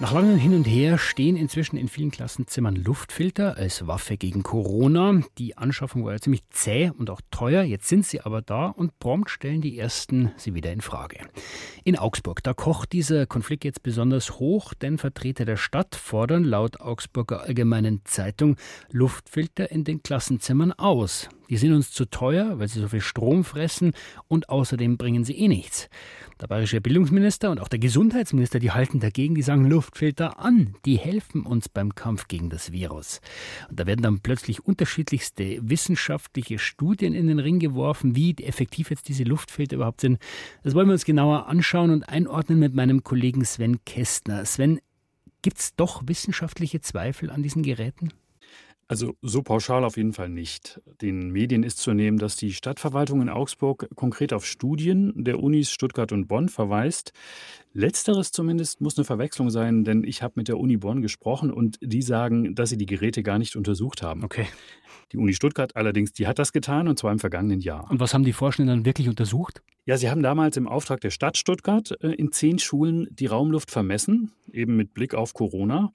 Nach langem Hin und Her stehen inzwischen in vielen Klassenzimmern Luftfilter als Waffe gegen Corona. Die Anschaffung war ja ziemlich zäh und auch teuer. Jetzt sind sie aber da und prompt stellen die ersten sie wieder in Frage. In Augsburg, da kocht dieser Konflikt jetzt besonders hoch, denn Vertreter der Stadt fordern laut Augsburger Allgemeinen Zeitung Luftfilter in den Klassenzimmern aus. Die sind uns zu teuer, weil sie so viel Strom fressen und außerdem bringen sie eh nichts. Der bayerische Bildungsminister und auch der Gesundheitsminister, die halten dagegen, die sagen Luftfilter an, die helfen uns beim Kampf gegen das Virus. Und da werden dann plötzlich unterschiedlichste wissenschaftliche Studien in den Ring geworfen, wie effektiv jetzt diese Luftfilter überhaupt sind. Das wollen wir uns genauer anschauen und einordnen mit meinem Kollegen Sven Kästner. Sven, gibt es doch wissenschaftliche Zweifel an diesen Geräten? Also so pauschal auf jeden Fall nicht. Den Medien ist zu nehmen, dass die Stadtverwaltung in Augsburg konkret auf Studien der Unis Stuttgart und Bonn verweist. Letzteres zumindest muss eine Verwechslung sein, denn ich habe mit der Uni Bonn gesprochen und die sagen, dass sie die Geräte gar nicht untersucht haben. Okay. Die Uni Stuttgart allerdings, die hat das getan und zwar im vergangenen Jahr. Und was haben die Forschenden dann wirklich untersucht? Ja, sie haben damals im Auftrag der Stadt Stuttgart äh, in zehn Schulen die Raumluft vermessen, eben mit Blick auf Corona.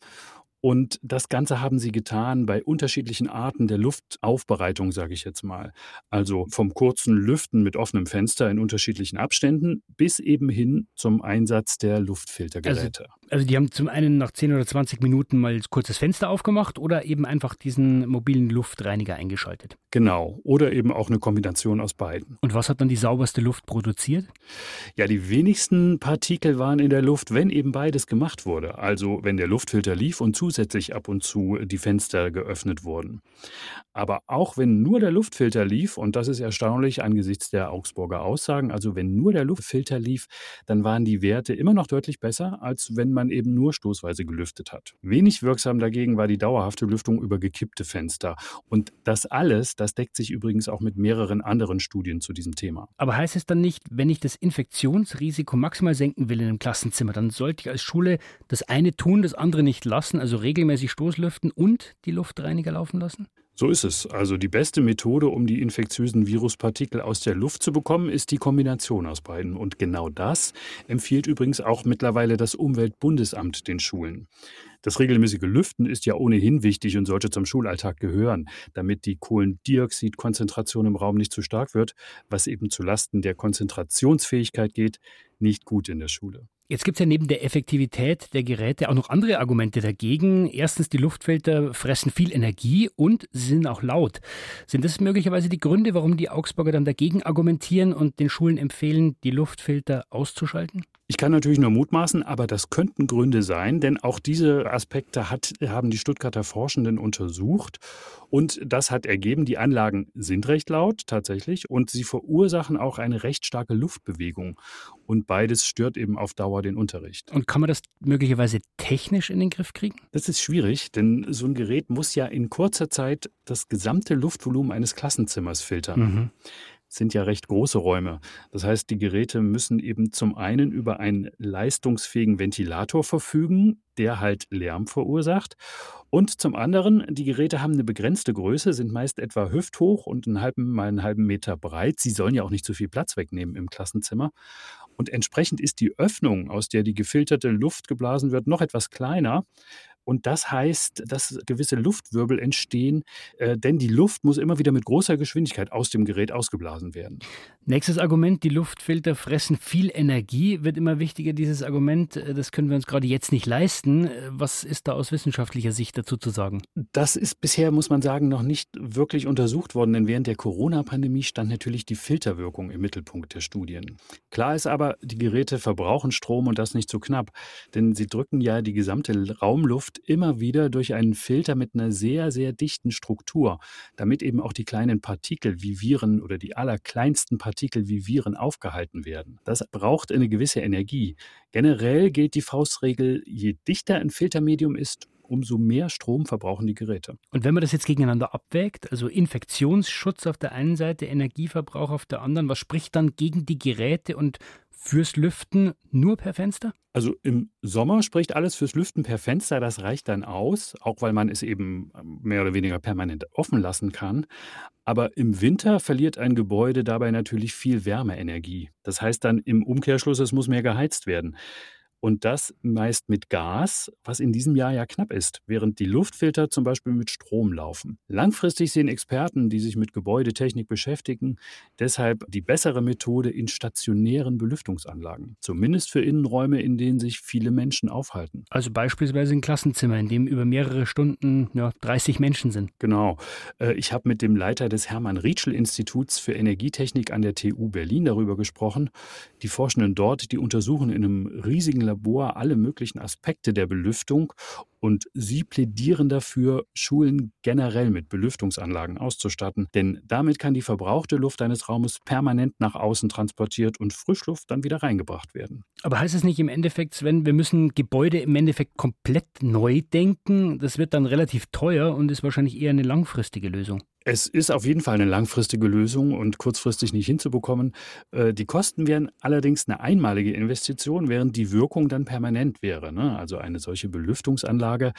Und das Ganze haben sie getan bei unterschiedlichen Arten der Luftaufbereitung, sage ich jetzt mal. Also vom kurzen Lüften mit offenem Fenster in unterschiedlichen Abständen bis eben hin zum Einsatz der Luftfiltergeräte. Also, also die haben zum einen nach 10 oder 20 Minuten mal kurz das Fenster aufgemacht oder eben einfach diesen mobilen Luftreiniger eingeschaltet. Genau. Oder eben auch eine Kombination aus beiden. Und was hat dann die sauberste Luft produziert? Ja, die wenigsten Partikel waren in der Luft, wenn eben beides gemacht wurde. Also wenn der Luftfilter lief und zu zusätzlich ab und zu die Fenster geöffnet wurden. Aber auch wenn nur der Luftfilter lief, und das ist erstaunlich angesichts der Augsburger Aussagen, also wenn nur der Luftfilter lief, dann waren die Werte immer noch deutlich besser, als wenn man eben nur stoßweise gelüftet hat. Wenig wirksam dagegen war die dauerhafte Lüftung über gekippte Fenster. Und das alles, das deckt sich übrigens auch mit mehreren anderen Studien zu diesem Thema. Aber heißt es dann nicht, wenn ich das Infektionsrisiko maximal senken will in einem Klassenzimmer, dann sollte ich als Schule das eine tun, das andere nicht lassen, also regelmäßig Stoßlüften und die Luftreiniger laufen lassen? So ist es. Also die beste Methode, um die infektiösen Viruspartikel aus der Luft zu bekommen, ist die Kombination aus beiden. Und genau das empfiehlt übrigens auch mittlerweile das Umweltbundesamt den Schulen. Das regelmäßige Lüften ist ja ohnehin wichtig und sollte zum Schulalltag gehören, damit die Kohlendioxidkonzentration im Raum nicht zu stark wird, was eben zu Lasten der Konzentrationsfähigkeit geht, nicht gut in der Schule. Jetzt gibt es ja neben der Effektivität der Geräte auch noch andere Argumente dagegen. Erstens, die Luftfilter fressen viel Energie und sie sind auch laut. Sind das möglicherweise die Gründe, warum die Augsburger dann dagegen argumentieren und den Schulen empfehlen, die Luftfilter auszuschalten? Ich kann natürlich nur mutmaßen, aber das könnten Gründe sein, denn auch diese Aspekte hat, haben die Stuttgarter Forschenden untersucht. Und das hat ergeben, die Anlagen sind recht laut tatsächlich und sie verursachen auch eine recht starke Luftbewegung. Und beides stört eben auf Dauer den Unterricht. Und kann man das möglicherweise technisch in den Griff kriegen? Das ist schwierig, denn so ein Gerät muss ja in kurzer Zeit das gesamte Luftvolumen eines Klassenzimmers filtern. Mhm sind ja recht große Räume. Das heißt, die Geräte müssen eben zum einen über einen leistungsfähigen Ventilator verfügen, der halt Lärm verursacht. Und zum anderen, die Geräte haben eine begrenzte Größe, sind meist etwa hüfthoch und einen halben mal einen halben Meter breit. Sie sollen ja auch nicht zu viel Platz wegnehmen im Klassenzimmer. Und entsprechend ist die Öffnung, aus der die gefilterte Luft geblasen wird, noch etwas kleiner. Und das heißt, dass gewisse Luftwirbel entstehen, äh, denn die Luft muss immer wieder mit großer Geschwindigkeit aus dem Gerät ausgeblasen werden. Nächstes Argument, die Luftfilter fressen viel Energie, wird immer wichtiger, dieses Argument, äh, das können wir uns gerade jetzt nicht leisten. Äh, was ist da aus wissenschaftlicher Sicht dazu zu sagen? Das ist bisher, muss man sagen, noch nicht wirklich untersucht worden, denn während der Corona-Pandemie stand natürlich die Filterwirkung im Mittelpunkt der Studien. Klar ist aber, die Geräte verbrauchen Strom und das nicht so knapp, denn sie drücken ja die gesamte Raumluft immer wieder durch einen Filter mit einer sehr, sehr dichten Struktur, damit eben auch die kleinen Partikel wie Viren oder die allerkleinsten Partikel wie Viren aufgehalten werden. Das braucht eine gewisse Energie. Generell gilt die Faustregel, je dichter ein Filtermedium ist, umso mehr Strom verbrauchen die Geräte. Und wenn man das jetzt gegeneinander abwägt, also Infektionsschutz auf der einen Seite, Energieverbrauch auf der anderen, was spricht dann gegen die Geräte und fürs Lüften nur per Fenster? Also im Sommer spricht alles fürs Lüften per Fenster, das reicht dann aus, auch weil man es eben ähm, mehr oder weniger permanent offen lassen kann. Aber im Winter verliert ein Gebäude dabei natürlich viel Wärmeenergie. Das heißt dann im Umkehrschluss, es muss mehr geheizt werden. Und das meist mit Gas, was in diesem Jahr ja knapp ist, während die Luftfilter zum Beispiel mit Strom laufen. Langfristig sehen Experten, die sich mit Gebäudetechnik beschäftigen, deshalb die bessere Methode in stationären Belüftungsanlagen. Zumindest für Innenräume, in denen sich viele Menschen aufhalten. Also beispielsweise ein Klassenzimmer, in dem über mehrere Stunden ja, 30 Menschen sind. Genau. Äh, ich habe mit dem Leiter des Hermann-Rietschel-Instituts für Energietechnik an der TU Berlin darüber gesprochen. Die Forschenden dort, die untersuchen in einem riesigen Labor alle möglichen Aspekte der Belüftung und sie plädieren dafür, Schulen generell mit Belüftungsanlagen auszustatten, denn damit kann die verbrauchte Luft eines Raumes permanent nach außen transportiert und Frischluft dann wieder reingebracht werden. Aber heißt es nicht im Endeffekt, Sven, wir müssen Gebäude im Endeffekt komplett neu denken? Das wird dann relativ teuer und ist wahrscheinlich eher eine langfristige Lösung. Es ist auf jeden Fall eine langfristige Lösung und kurzfristig nicht hinzubekommen. Äh, die Kosten wären allerdings eine einmalige Investition, während die Wirkung dann permanent wäre. Ne? Also eine solche Belüftungsanlage sage,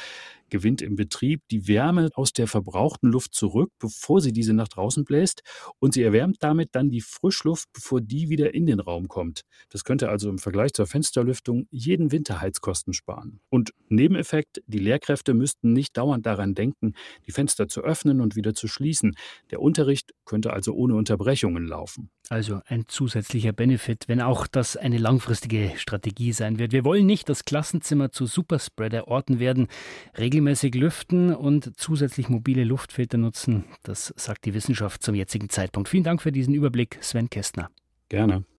gewinnt im Betrieb die Wärme aus der verbrauchten Luft zurück, bevor sie diese nach draußen bläst und sie erwärmt damit dann die Frischluft, bevor die wieder in den Raum kommt. Das könnte also im Vergleich zur Fensterlüftung jeden Winter Heizkosten sparen. Und Nebeneffekt, die Lehrkräfte müssten nicht dauernd daran denken, die Fenster zu öffnen und wieder zu schließen. Der Unterricht könnte also ohne Unterbrechungen laufen. Also ein zusätzlicher Benefit, wenn auch das eine langfristige Strategie sein wird. Wir wollen nicht das Klassenzimmer zu Superspreader-Orten werden. Regelmäßig lüften und zusätzlich mobile Luftfilter nutzen, das sagt die Wissenschaft zum jetzigen Zeitpunkt. Vielen Dank für diesen Überblick, Sven Kästner. Gerne.